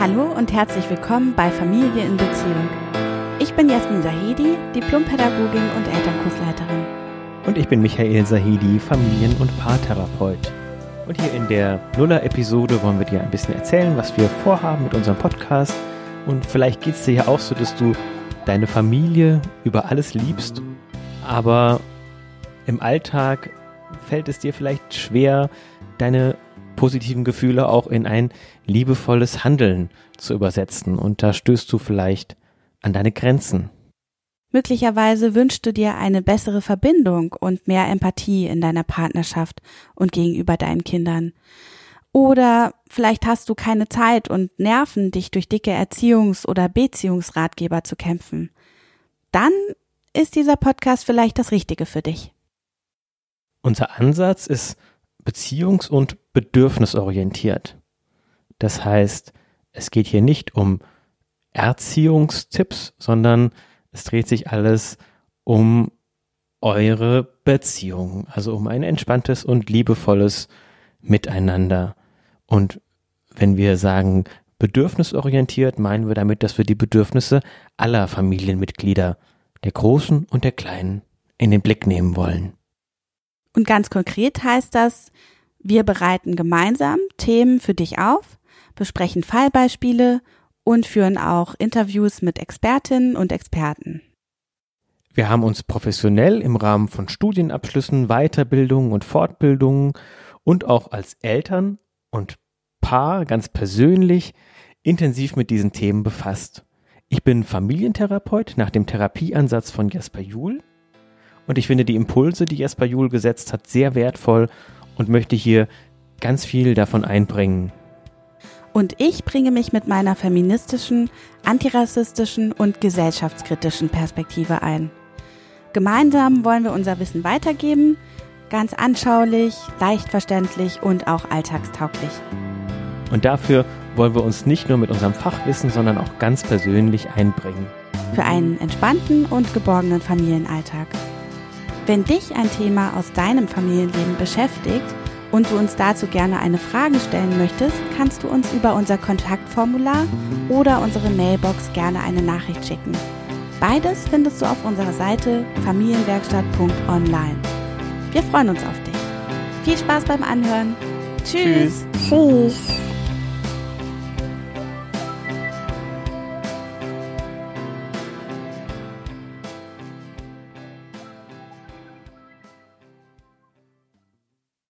Hallo und herzlich willkommen bei Familie in Beziehung. Ich bin Jasmin Sahedi, Diplompädagogin und Elternkursleiterin. Und ich bin Michael Sahedi, Familien- und Paartherapeut. Und hier in der Nuller-Episode wollen wir dir ein bisschen erzählen, was wir vorhaben mit unserem Podcast. Und vielleicht geht es dir ja auch so, dass du deine Familie über alles liebst, aber im Alltag fällt es dir vielleicht schwer, deine positiven Gefühle auch in ein liebevolles Handeln zu übersetzen. Und da stößt du vielleicht an deine Grenzen. Möglicherweise wünschst du dir eine bessere Verbindung und mehr Empathie in deiner Partnerschaft und gegenüber deinen Kindern. Oder vielleicht hast du keine Zeit und Nerven, dich durch dicke Erziehungs- oder Beziehungsratgeber zu kämpfen. Dann ist dieser Podcast vielleicht das Richtige für dich. Unser Ansatz ist beziehungs- und bedürfnisorientiert. Das heißt, es geht hier nicht um Erziehungstipps, sondern es dreht sich alles um eure Beziehung, also um ein entspanntes und liebevolles Miteinander. Und wenn wir sagen bedürfnisorientiert, meinen wir damit, dass wir die Bedürfnisse aller Familienmitglieder, der Großen und der Kleinen, in den Blick nehmen wollen. Und ganz konkret heißt das, wir bereiten gemeinsam Themen für dich auf, besprechen Fallbeispiele und führen auch Interviews mit Expertinnen und Experten. Wir haben uns professionell im Rahmen von Studienabschlüssen, Weiterbildungen und Fortbildungen und auch als Eltern und Paar ganz persönlich intensiv mit diesen Themen befasst. Ich bin Familientherapeut nach dem Therapieansatz von Jasper Juhl und ich finde die Impulse, die Jasper Juhl gesetzt hat, sehr wertvoll und möchte hier ganz viel davon einbringen. Und ich bringe mich mit meiner feministischen, antirassistischen und gesellschaftskritischen Perspektive ein. Gemeinsam wollen wir unser Wissen weitergeben, ganz anschaulich, leicht verständlich und auch alltagstauglich. Und dafür wollen wir uns nicht nur mit unserem Fachwissen, sondern auch ganz persönlich einbringen. Für einen entspannten und geborgenen Familienalltag. Wenn dich ein Thema aus deinem Familienleben beschäftigt und du uns dazu gerne eine Frage stellen möchtest, kannst du uns über unser Kontaktformular oder unsere Mailbox gerne eine Nachricht schicken. Beides findest du auf unserer Seite familienwerkstatt.online. Wir freuen uns auf dich. Viel Spaß beim Anhören. Tschüss. Tschüss.